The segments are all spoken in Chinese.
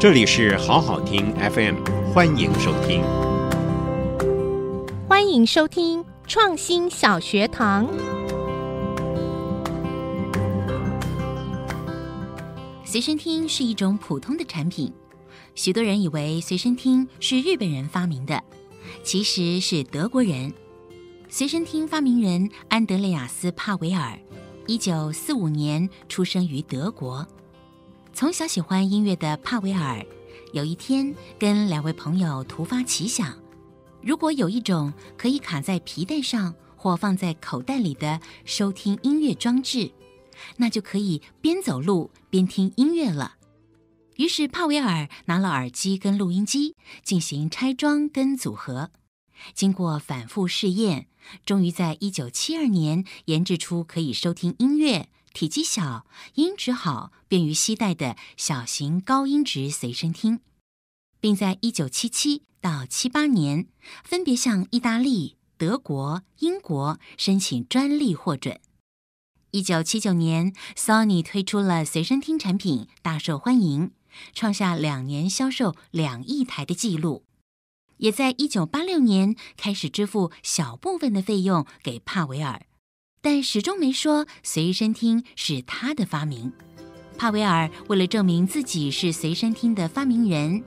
这里是好好听 FM，欢迎收听。欢迎收听创新小学堂。随身听是一种普通的产品，许多人以为随身听是日本人发明的，其实是德国人。随身听发明人安德烈亚斯·帕维尔，一九四五年出生于德国。从小喜欢音乐的帕维尔，有一天跟两位朋友突发奇想：如果有一种可以卡在皮带上或放在口袋里的收听音乐装置，那就可以边走路边听音乐了。于是帕维尔拿了耳机跟录音机进行拆装跟组合，经过反复试验，终于在一九七二年研制出可以收听音乐。体积小、音质好、便于携带的小型高音质随身听，并在一九七七到七八年分别向意大利、德国、英国申请专利获准。一九七九年，Sony 推出了随身听产品，大受欢迎，创下两年销售两亿台的记录，也在一九八六年开始支付小部分的费用给帕维尔。但始终没说随身听是他的发明。帕维尔为了证明自己是随身听的发明人，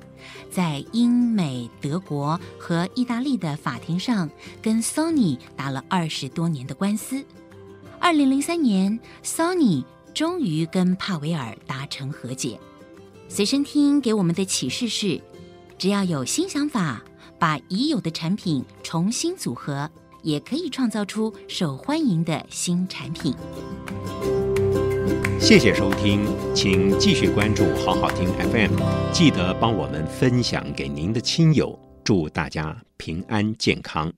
在英美德国和意大利的法庭上跟 Sony 打了二十多年的官司。二零零三年，Sony 终于跟帕维尔达成和解。随身听给我们的启示是：只要有新想法，把已有的产品重新组合。也可以创造出受欢迎的新产品。谢谢收听，请继续关注好好听 FM，记得帮我们分享给您的亲友，祝大家平安健康。